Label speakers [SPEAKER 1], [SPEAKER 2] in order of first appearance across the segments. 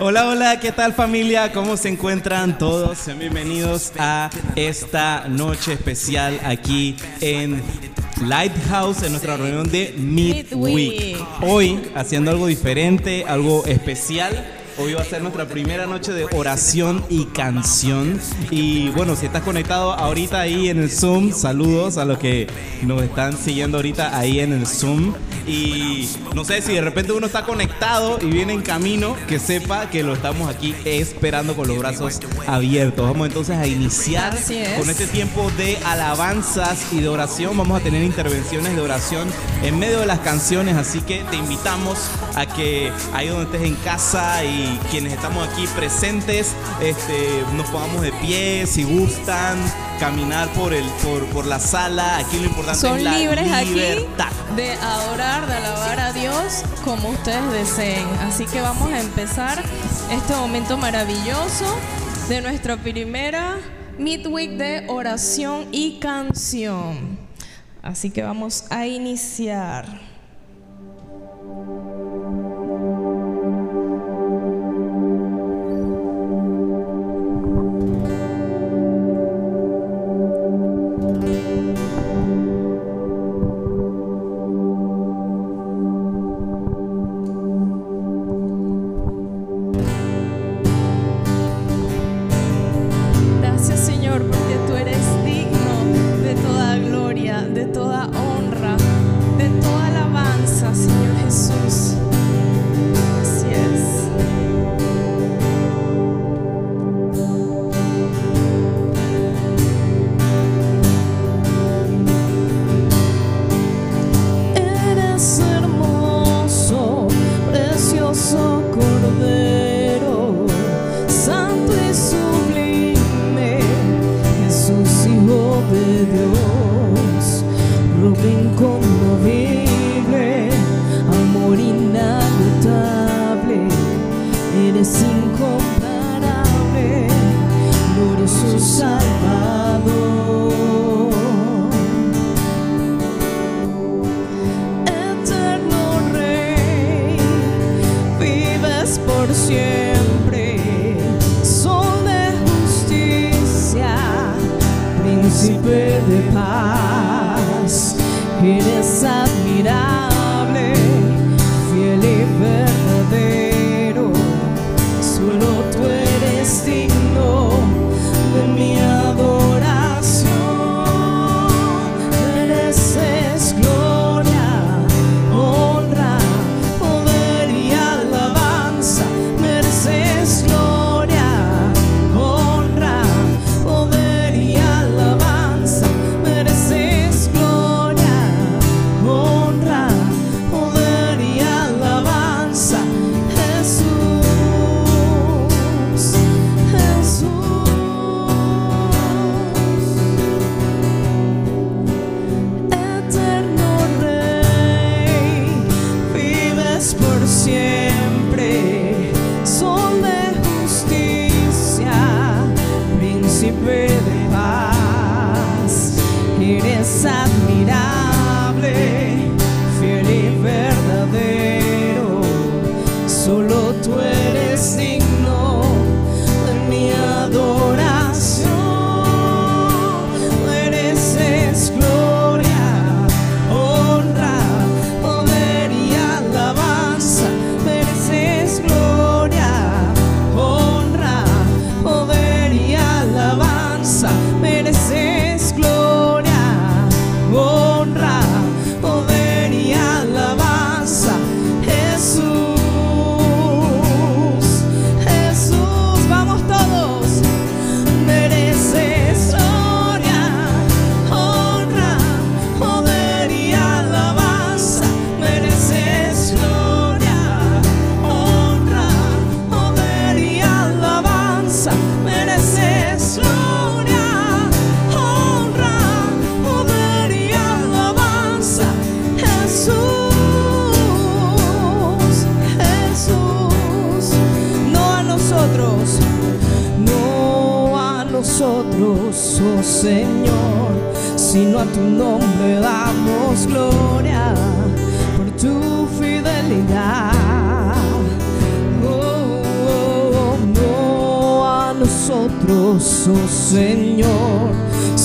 [SPEAKER 1] Hola, hola, ¿qué tal familia? ¿Cómo se encuentran todos? Sean bienvenidos a esta noche especial aquí en Lighthouse en nuestra reunión de Midweek. Hoy haciendo algo diferente, algo especial Hoy va a ser nuestra primera noche de oración y canción. Y bueno, si estás conectado ahorita ahí en el Zoom, saludos a los que nos están siguiendo ahorita ahí en el Zoom. Y no sé si de repente uno está conectado y viene en camino, que sepa que lo estamos aquí esperando con los brazos abiertos. Vamos entonces a iniciar con este tiempo de alabanzas y de oración. Vamos a tener intervenciones de oración en medio de las canciones, así que te invitamos a que ahí donde estés en casa y quienes estamos aquí presentes este, nos pongamos de pie si gustan caminar por el por, por la sala. Aquí lo importante es la
[SPEAKER 2] libres libertad. aquí de adorar de alabar a Dios como ustedes deseen. Así que vamos a empezar este momento maravilloso de nuestra primera midweek de oración y canción. Así que vamos a iniciar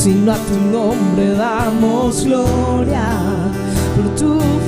[SPEAKER 2] sino a tu nombre damos gloria por tu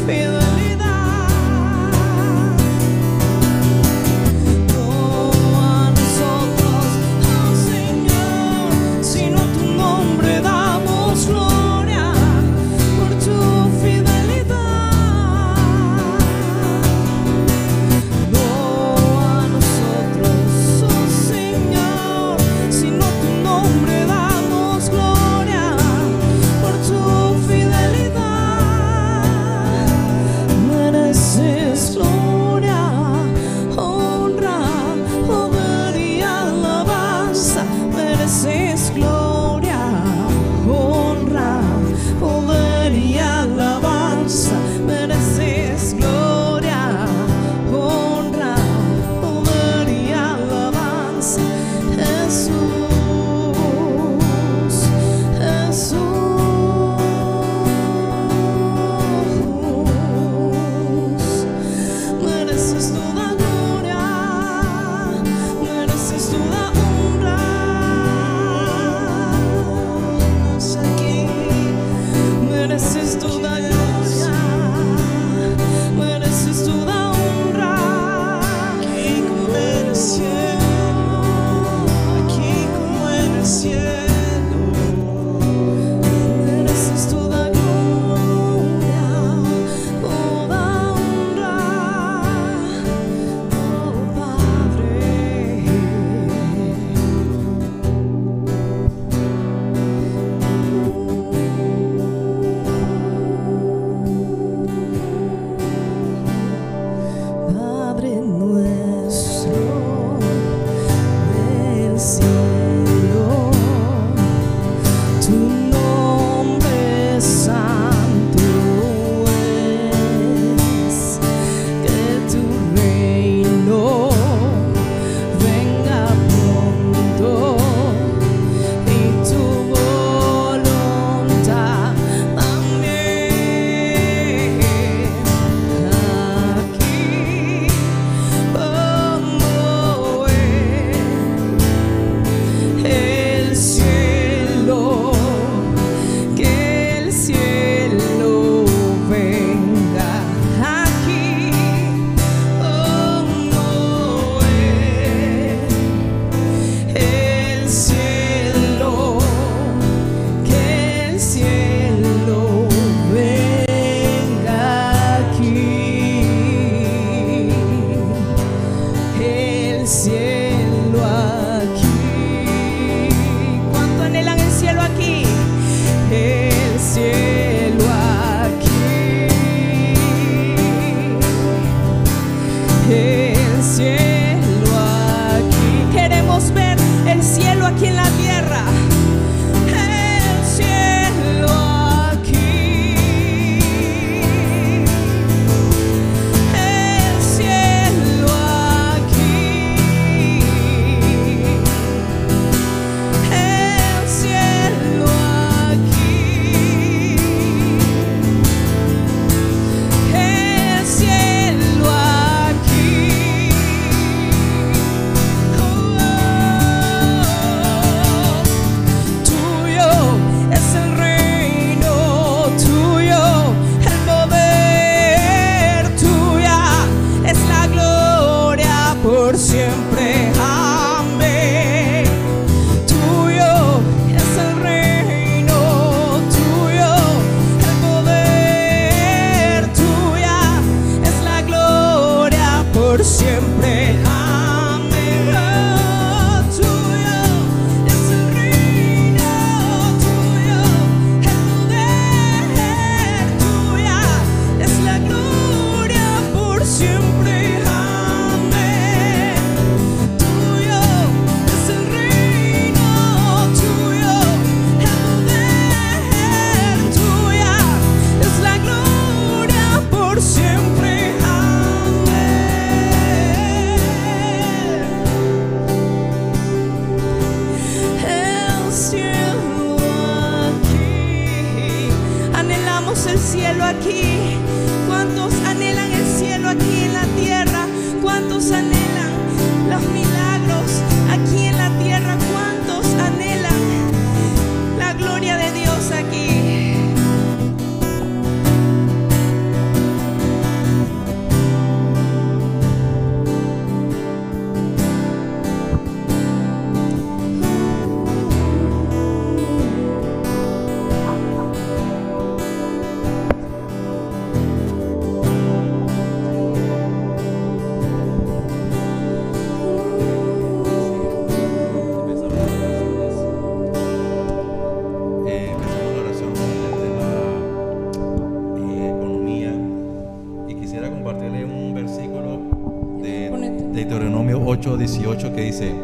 [SPEAKER 3] 18 que dice,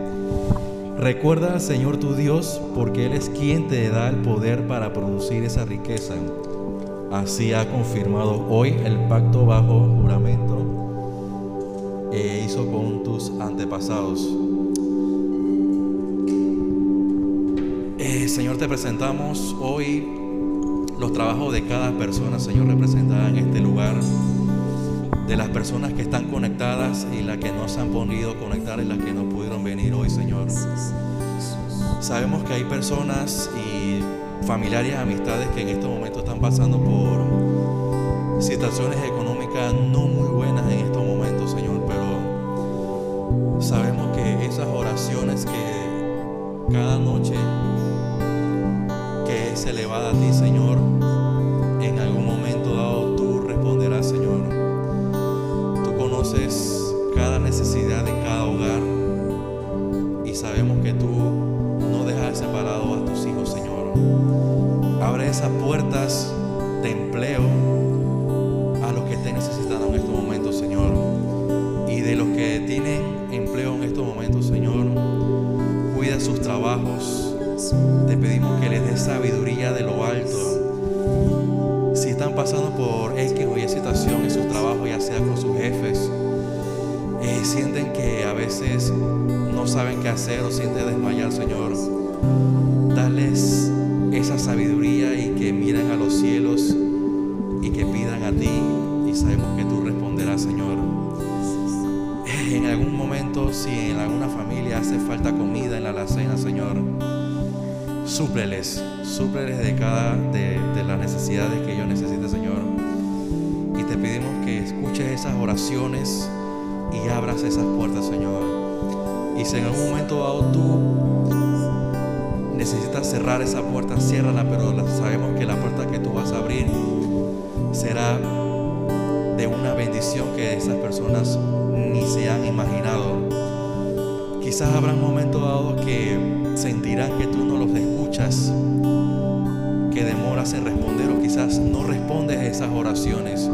[SPEAKER 3] Recuerda al Señor tu Dios, porque Él es quien te da el poder para producir esa riqueza. Así ha confirmado hoy el pacto bajo juramento e hizo con tus antepasados. Eh, Señor, te presentamos hoy los trabajos de cada persona, Señor, representada en este lugar, de las personas que están conectadas y las que no se han podido conectar y las que no pudieron venir hoy, Señor. Sabemos que hay personas y familiares, amistades que en estos momentos están pasando por situaciones económicas no muy buenas en estos momentos, Señor, pero sabemos que esas oraciones que cada noche sabemos que tú no dejas separado a tus hijos, Señor. Abre esas puertas de empleo o sienten desmayar, Señor. Dales esa sabiduría y que miren a los cielos y que pidan a ti y sabemos que tú responderás, Señor. En algún momento, si en alguna familia hace falta comida en la alacena, Señor, súpleles, súpleles de cada de, de las necesidades que ellos necesiten, Señor. Y te pedimos que escuches esas oraciones y abras esas puertas, Señor. Y si en algún momento dado tú necesitas cerrar esa puerta, ciérrala, pero sabemos que la puerta que tú vas a abrir será de una bendición que esas personas ni se han imaginado. Quizás habrá momentos dados que sentirán que tú no los escuchas, que demoras en responder o quizás no respondes esas oraciones.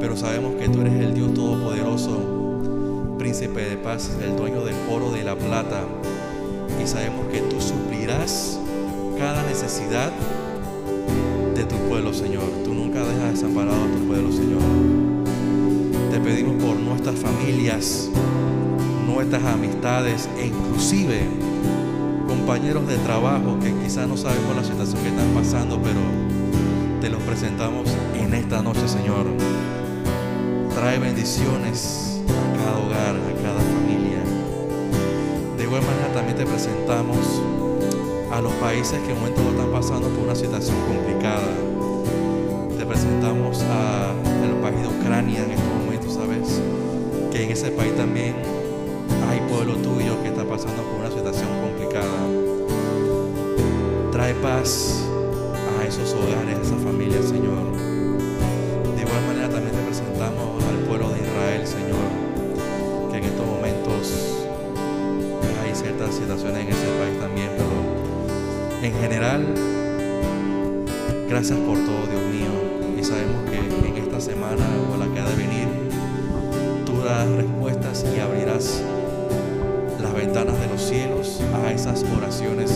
[SPEAKER 3] Pero sabemos que tú eres el Dios Todopoderoso, príncipe de paz, el dueño del oro, de la plata. Y sabemos que tú suplirás cada necesidad de tu pueblo, Señor. Tú nunca dejas desamparado a tu pueblo, Señor. Te pedimos por nuestras familias, nuestras amistades e inclusive compañeros de trabajo que quizás no sabemos la situación que están pasando, pero te los presentamos en esta noche, Señor. Trae bendiciones manera también te presentamos a los países que en momento están pasando por una situación complicada. Te presentamos a el país de Ucrania en estos momentos, ¿sabes? Que en ese país también hay pueblo tuyo que está pasando por una situación complicada. Trae paz gracias por todo, Dios mío. Y sabemos que en esta semana o la que ha de venir, tú darás respuestas y abrirás las ventanas de los cielos a esas oraciones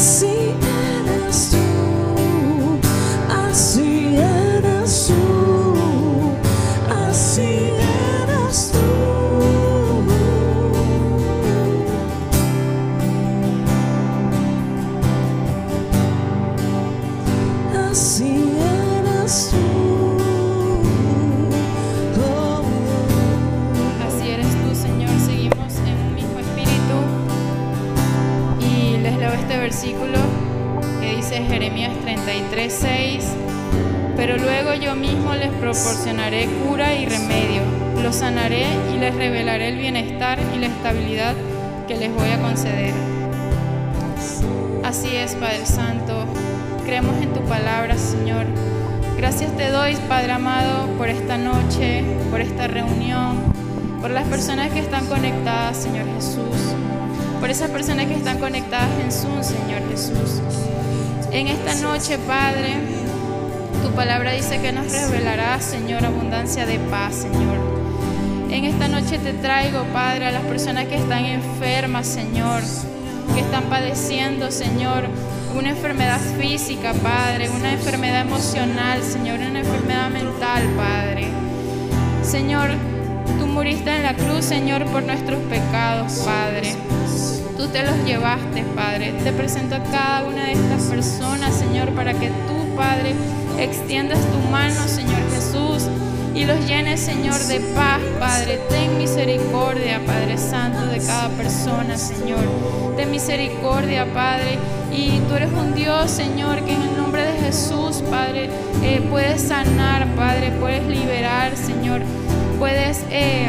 [SPEAKER 2] Así
[SPEAKER 4] noche, Padre, tu palabra dice que nos revelará, Señor, abundancia de paz, Señor. En esta noche te traigo, Padre, a las personas que están enfermas, Señor, que están padeciendo, Señor, una enfermedad física, Padre, una enfermedad emocional, Señor, una enfermedad mental, Padre. Señor, tú muriste en la cruz, Señor, por nuestros pecados, Padre. Te los llevaste, Padre. Te presento a cada una de estas personas, Señor, para que tú, Padre, extiendas tu mano, Señor Jesús, y los llenes, Señor, de paz, Padre. Ten misericordia, Padre Santo, de cada persona, Señor. Ten misericordia, Padre. Y tú eres un Dios, Señor, que en el nombre de Jesús, Padre, eh, puedes sanar, Padre, puedes liberar, Señor. puedes eh,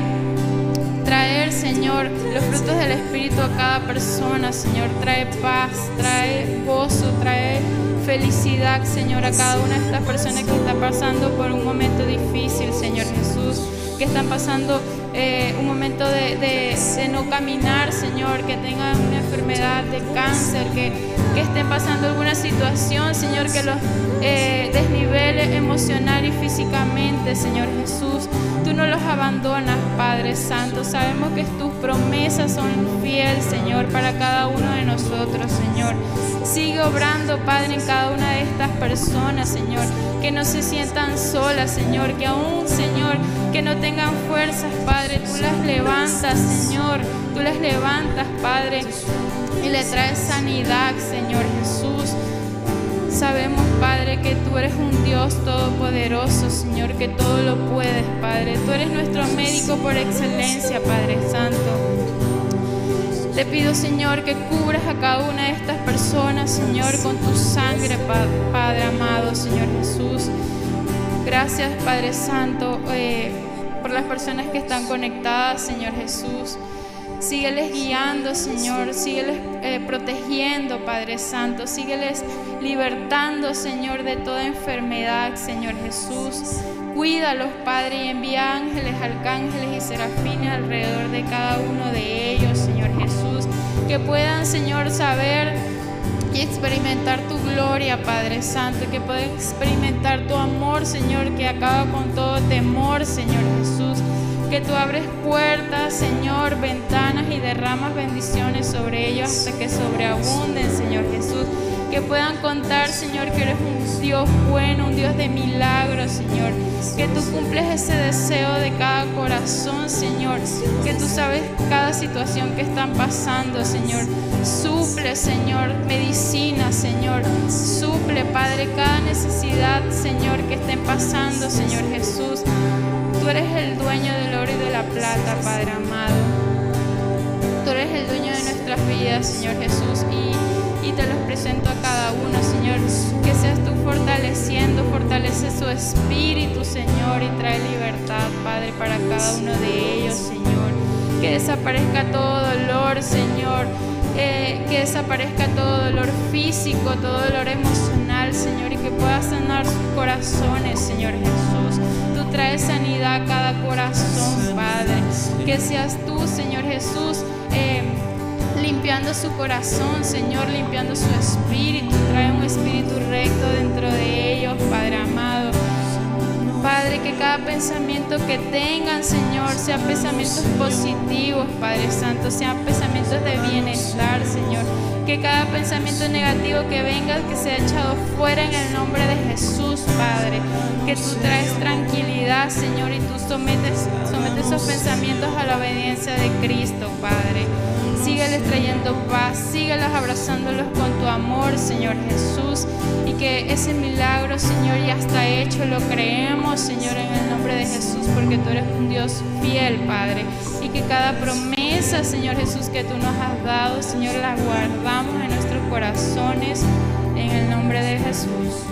[SPEAKER 4] traer, Señor, los frutos del Espíritu a cada persona, Señor. Trae paz, trae gozo, trae felicidad, Señor, a cada una de estas personas que está pasando por un momento difícil, Señor Jesús, que están pasando eh, un momento de, no caminar, Señor, que tengan una enfermedad de cáncer, que, que estén pasando alguna situación, Señor, que los eh, desnivele emocional y físicamente, Señor Jesús. Tú no los abandonas, Padre Santo. Sabemos que tus promesas son fiel, Señor, para cada uno de nosotros, Señor. Sigue obrando, Padre, en cada una de estas personas, Señor. Que no se sientan solas, Señor. Que aún, Señor, que no tengan fuerzas, Padre, tú las levantas, Señor. Tú las levantas, Padre. Y le traes sanidad, Señor Jesús. Sabemos, Padre, que tú eres un Dios todopoderoso, Señor, que todo lo puedes, Padre. Tú eres nuestro médico por excelencia, Padre Santo. Te pido, Señor, que cubras a cada una de estas personas, Señor, con tu sangre, Pa- Padre amado, Señor Jesús. Gracias, Padre Santo, eh, por las personas que están conectadas, Señor Jesús. Sígueles guiando, Señor. Sígueles eh, protegiendo, Padre Santo. Sígueles libertando, Señor, de toda enfermedad, Señor Jesús. Cuídalos, Padre, y envía ángeles, arcángeles y serafines alrededor de cada uno de ellos, Señor Jesús. Que puedan, Señor, saber y experimentar tu gloria, Padre Santo, que puedan experimentar tu amor, Señor, que acaba con todo temor, Señor Jesús. Que tú abres puertas, Señor, ventanas y derramas bendiciones sobre ellos hasta que sobreabunden, Señor Jesús. Que puedan contar, Señor, que eres un Dios bueno, un Dios de milagros, Señor. Que tú cumples ese deseo de cada corazón, Señor. Que tú sabes cada situación que están pasando, Señor. Suple, Señor, medicina, Señor. Suple, Padre, cada necesidad, Señor, que estén pasando, Señor Jesús. Tú eres el dueño del oro y de la plata, Padre amado. Tú eres el dueño de nuestras vidas, Señor Jesús, y, te los presento a cada uno, Señor. Que seas tú fortaleciendo, fortalece su espíritu, Señor, y trae libertad, Padre, para cada uno de ellos, Señor. Que desaparezca todo dolor, Señor. Eh, que desaparezca todo dolor físico, todo dolor emocional, Señor, y que pueda sanar sus corazones, Señor Jesús. Tú traes sanidad a cada corazón, Padre. Que seas tú, Señor Jesús, eh, limpiando su corazón, Señor, limpiando su espíritu. Trae un espíritu recto dentro de ellos, Padre amado. Padre, que cada pensamiento que tengan, Señor, sean pensamientos positivos, Padre Santo, sean pensamientos de bienestar, Señor. Que cada pensamiento negativo que venga, que sea echado fuera en el nombre de Jesús, Padre. Que tú traes tranquilidad, Señor, y tú sometes, sometes esos pensamientos a la obediencia de Cristo, Padre. Sígueles trayendo paz, síguelos abrazándolos con tu amor, Señor Jesús. Y que ese milagro, Señor, ya está hecho, lo creemos, Señor, en el nombre de Jesús, porque tú eres un Dios fiel, Padre. Y que cada promesa, Señor Jesús, que tú nos has dado, Señor, la guardamos en nuestros corazones, en el nombre de Jesús.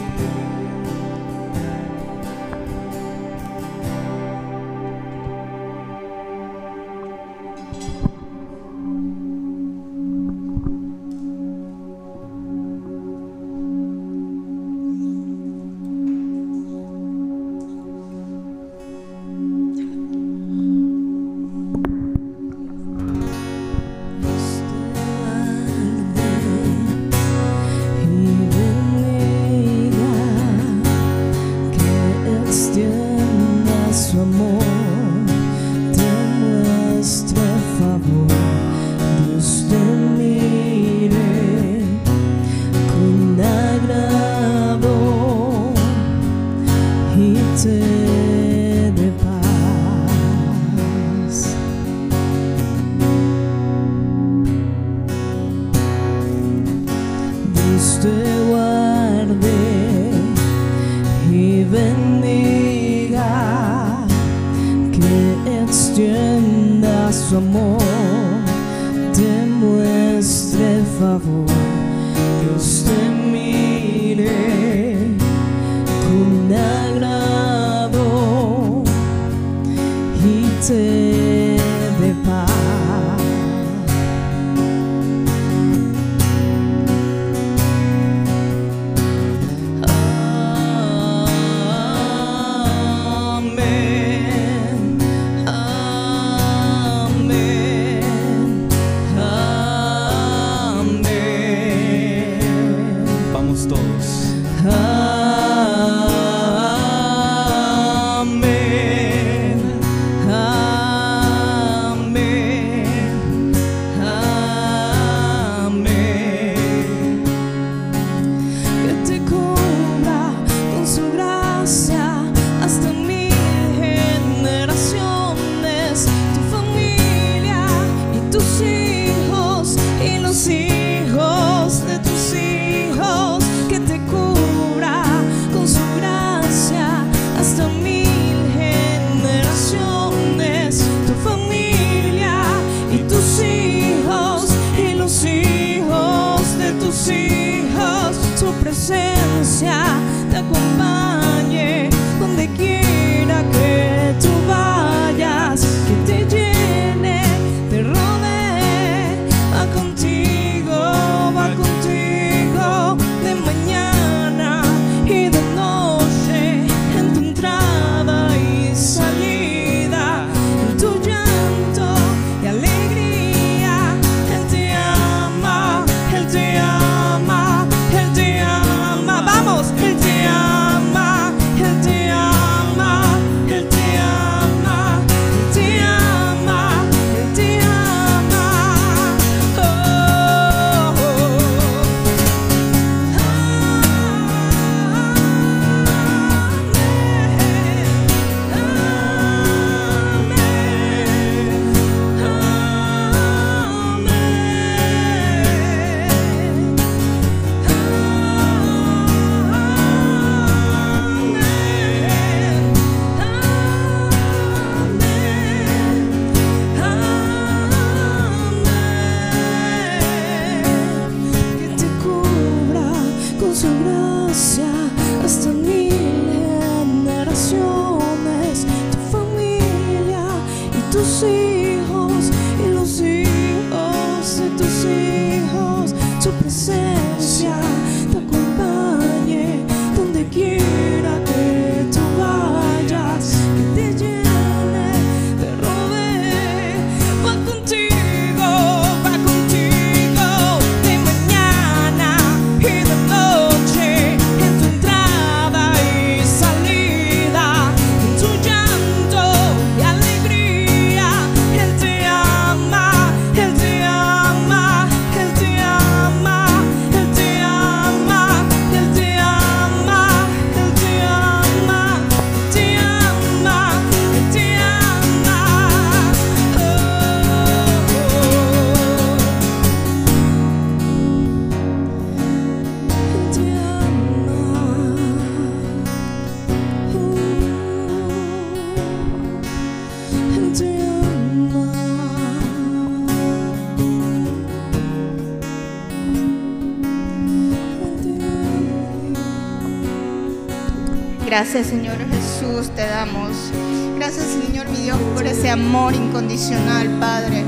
[SPEAKER 5] Gracias Señor Jesús te damos. Gracias Señor mi Dios por ese amor incondicional, Padre.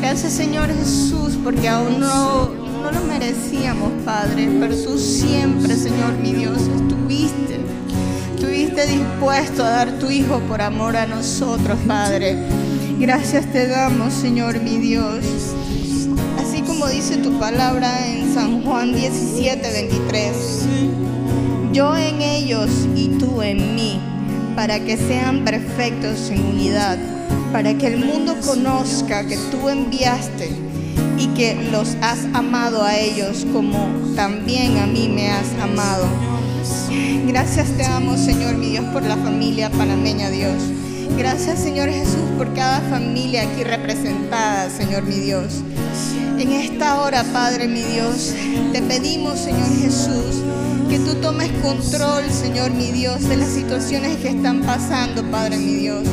[SPEAKER 5] Gracias Señor Jesús porque aún no, no lo merecíamos, Padre. Pero tú siempre, Señor mi Dios, estuviste. Estuviste dispuesto a dar tu Hijo por amor a nosotros, Padre. Gracias te damos, Señor mi Dios. Así como dice tu palabra en San Juan 17, 23 yo en ellos y tú en mí, para que sean perfectos en unidad, para que el mundo conozca que tú enviaste y que los has amado a ellos como también a mí me has amado. Gracias te amo, Señor mi Dios, por la familia panameña, Dios. Gracias, Señor Jesús, por cada familia aquí representada, Señor mi Dios. En esta hora, Padre mi Dios, te pedimos, Señor Jesús, que tú tomes control, Señor mi Dios, de las situaciones que están pasando, Padre mi Dios.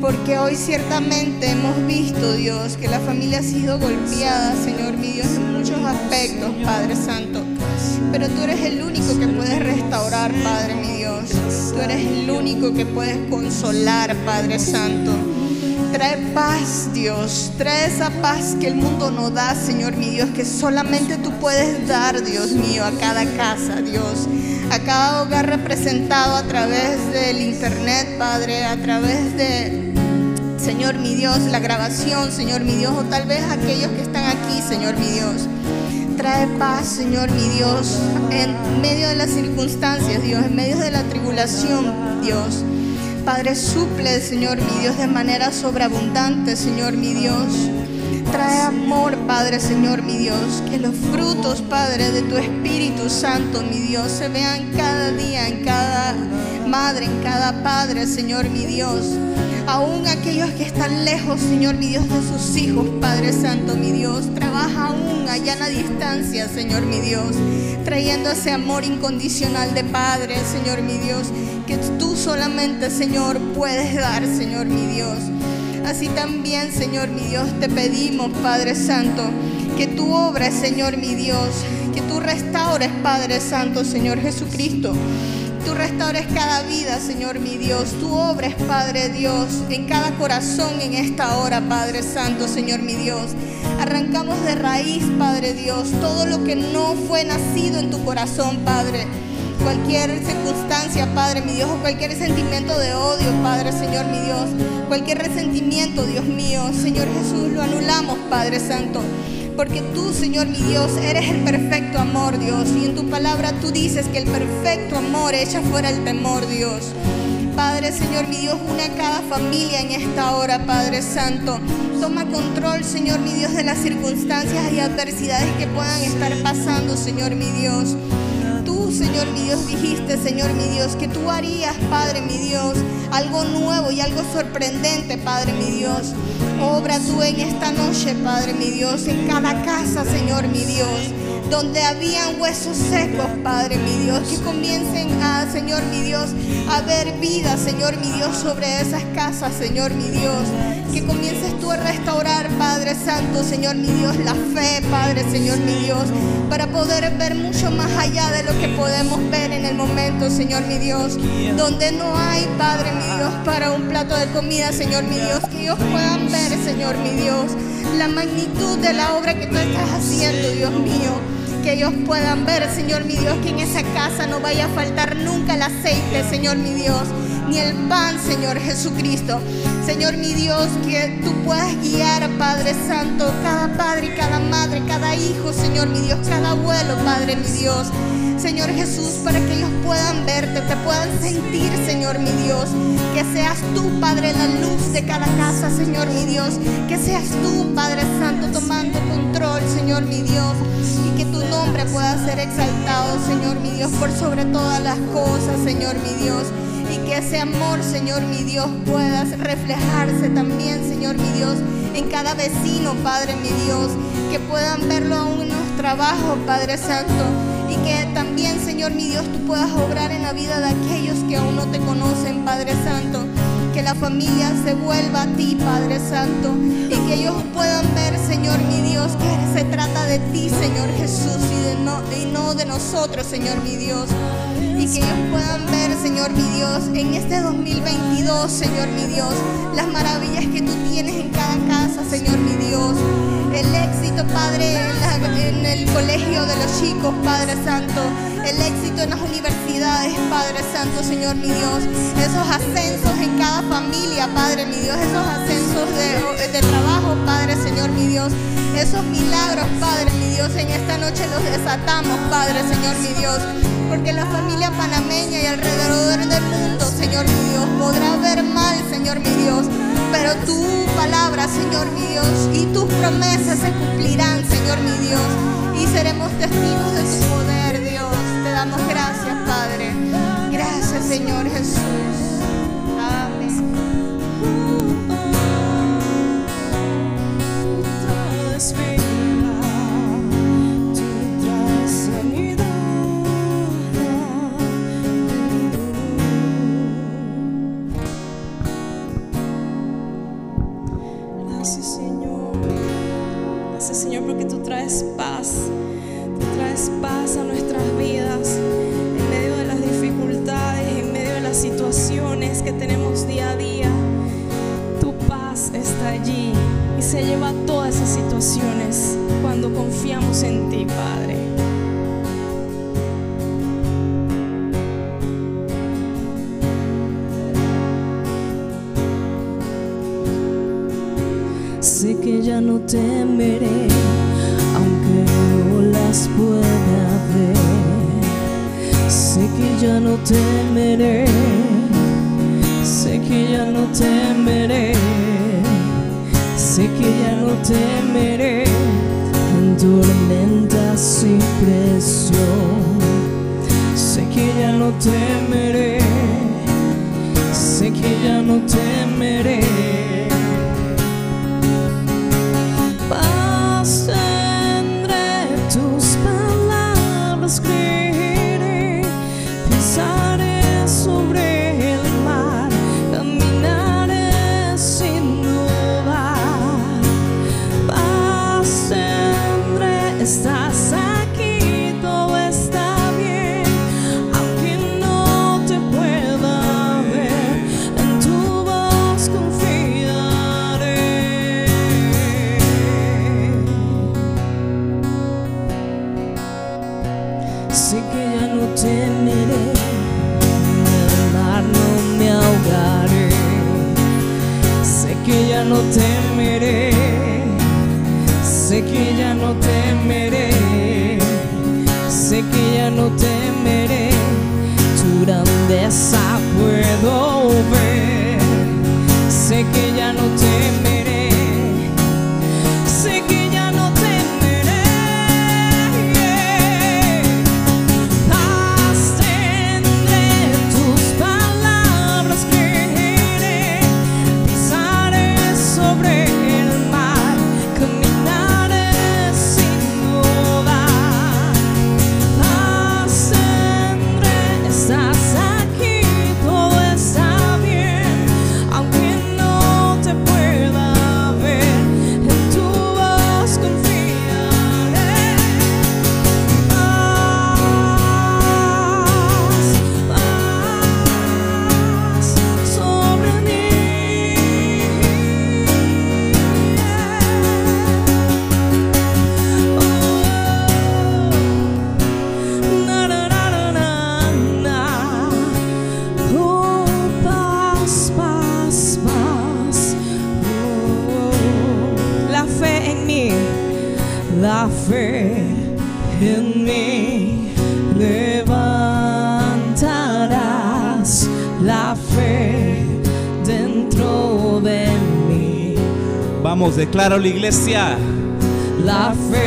[SPEAKER 5] Porque hoy ciertamente hemos visto, Dios, que la familia ha sido golpeada, Señor mi Dios, en muchos aspectos, Padre Santo. Pero tú eres el único que puedes restaurar, Padre mi Dios. Tú eres el único que puedes consolar, Padre Santo. Trae paz, Dios. Trae esa paz que el mundo no da, Señor mi Dios, que solamente tú puedes dar, Dios mío, a cada casa, Dios. A cada hogar representado a través del internet, Padre, a través de, Señor mi Dios, la grabación, Señor mi Dios, o tal vez aquellos que están aquí, Señor mi Dios. Trae paz, Señor mi Dios, en medio de las circunstancias, Dios, en medio de la tribulación, Dios. Padre, suple, Señor mi Dios, de manera sobreabundante, Señor mi Dios. Trae amor, Padre, Señor mi Dios. Que los frutos, Padre, de tu Espíritu Santo, mi Dios, se vean cada día en cada madre, en cada padre, Señor mi Dios. Aún aquellos que están lejos, Señor mi Dios, de sus hijos, Padre Santo, mi Dios. Trabaja aún allá en la distancia, Señor mi Dios. Trayendo ese amor incondicional de Padre, Señor mi Dios. Que tú solamente, Señor, puedes dar, Señor mi Dios. Así también, Señor mi Dios, te pedimos, Padre Santo, que tú obres, Señor mi Dios, que tú restaures, Padre Santo, Señor Jesucristo. Tú restaures cada vida, Señor mi Dios. Tú obres, Padre Dios, en cada corazón en esta hora, Padre Santo, Señor mi Dios. Arrancamos de raíz, Padre Dios, todo lo que no fue nacido en tu corazón, Padre cualquier circunstancia, Padre mi Dios, o cualquier sentimiento de odio, Padre Señor mi Dios, cualquier resentimiento, Dios mío, Señor Jesús, lo anulamos, Padre Santo. Porque tú, Señor mi Dios, eres el perfecto amor, Dios. Y en tu palabra tú dices que el perfecto amor echa fuera el temor, Dios. Padre, Señor mi Dios, une a cada familia en esta hora, Padre Santo. Toma control, Señor mi Dios, de las circunstancias y adversidades que puedan estar pasando, Señor mi Dios. Señor mi Dios, dijiste, Señor mi Dios, que tú harías, Padre mi Dios, algo nuevo y algo sorprendente, Padre mi Dios. Obra tú en esta noche, Padre mi Dios, en cada casa, Señor mi Dios donde habían huesos secos, Padre mi Dios, que comiencen a, Señor mi Dios, a ver vida, Señor mi Dios, sobre esas casas, Señor mi Dios. Que comiences tú a restaurar, Padre Santo, Señor mi Dios, la fe, Padre, Señor mi Dios, para poder ver mucho más allá de lo que podemos ver en el momento, Señor mi Dios, donde no hay, Padre mi Dios, para un plato de comida, Señor mi Dios, que ellos puedan ver, Señor mi Dios, la magnitud de la obra que tú estás haciendo, Dios mío que ellos puedan ver, Señor mi Dios, que en esa casa no vaya a faltar nunca el aceite, Señor mi Dios, ni el pan, Señor Jesucristo. Señor mi Dios, que tú puedas guiar, Padre Santo, cada padre, cada madre, cada hijo, Señor mi Dios, cada abuelo, Padre mi Dios. Señor Jesús, para que ellos puedan te sentir, Señor mi Dios. Que seas tú, Padre, la luz de cada casa, Señor mi Dios. Que seas tú, Padre Santo, tomando control, Señor mi Dios. Y que tu nombre pueda ser exaltado, Señor mi Dios, por sobre todas las cosas, Señor mi Dios. Y que ese amor, Señor mi Dios, pueda reflejarse también, Señor mi Dios, en cada vecino, Padre mi Dios. Que puedan verlo aún en los trabajos, Padre Santo y que también, Señor mi Dios, tú puedas obrar en la vida de aquellos que aún no te conocen, Padre Santo. Que la familia se vuelva a ti, Padre Santo, y que ellos puedan ver, Señor mi Dios, que se trata de ti, Señor Jesús, y, de no, y no de nosotros, Señor mi Dios. Y que ellos puedan ver, Señor mi Dios, en este 2022, Señor mi Dios, las maravillas que tú tienes en cada casa, Señor mi Dios el éxito, Padre, en, el colegio de los chicos, Padre Santo, el éxito en las universidades, Padre Santo, Señor mi Dios, esos ascensos en cada familia, Padre mi Dios, esos ascensos de, de trabajo, Padre, Señor mi Dios, esos milagros, Padre mi Dios, en esta noche los desatamos, Padre, Señor mi Dios, porque la familia panameña y alrededor del mundo, Señor mi Dios, podrá ver mal, Señor mi Dios, pero tu palabra, Señor mi Dios, y tus promesas se cumplirán, Señor mi Dios, y seremos testigos de tu poder,
[SPEAKER 1] declaro la iglesia.
[SPEAKER 2] la fe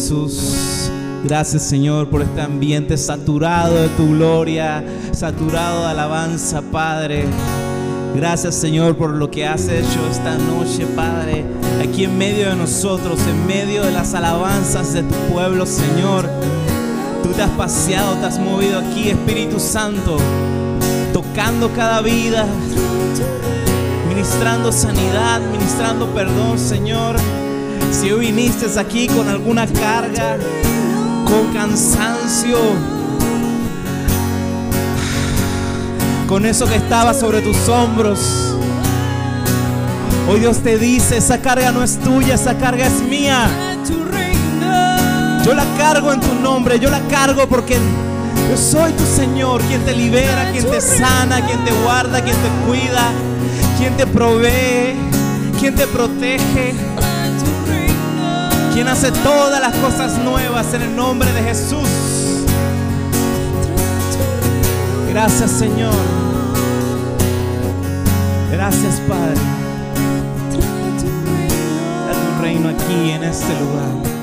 [SPEAKER 1] Jesús. Gracias Señor por este ambiente saturado de tu gloria, saturado de alabanza, Padre. Gracias Señor por lo que has hecho esta noche, Padre, aquí en medio de nosotros, en medio de las alabanzas de tu pueblo, Señor. Tú te has paseado, te has movido aquí, Espíritu Santo, tocando cada vida, ministrando sanidad, ministrando perdón, Señor. Si hoy viniste aquí con alguna carga, con cansancio, con eso que estaba sobre tus hombros, hoy Dios te dice, esa carga no es tuya, esa carga es mía. Yo la cargo en tu nombre, yo la cargo porque yo soy tu Señor, quien te libera, quien te sana, quien te guarda, quien te cuida, quien te provee, quien te protege. Quien hace todas las cosas nuevas en el nombre de Jesús. Gracias Señor. Gracias Padre. A tu reino aquí en este lugar.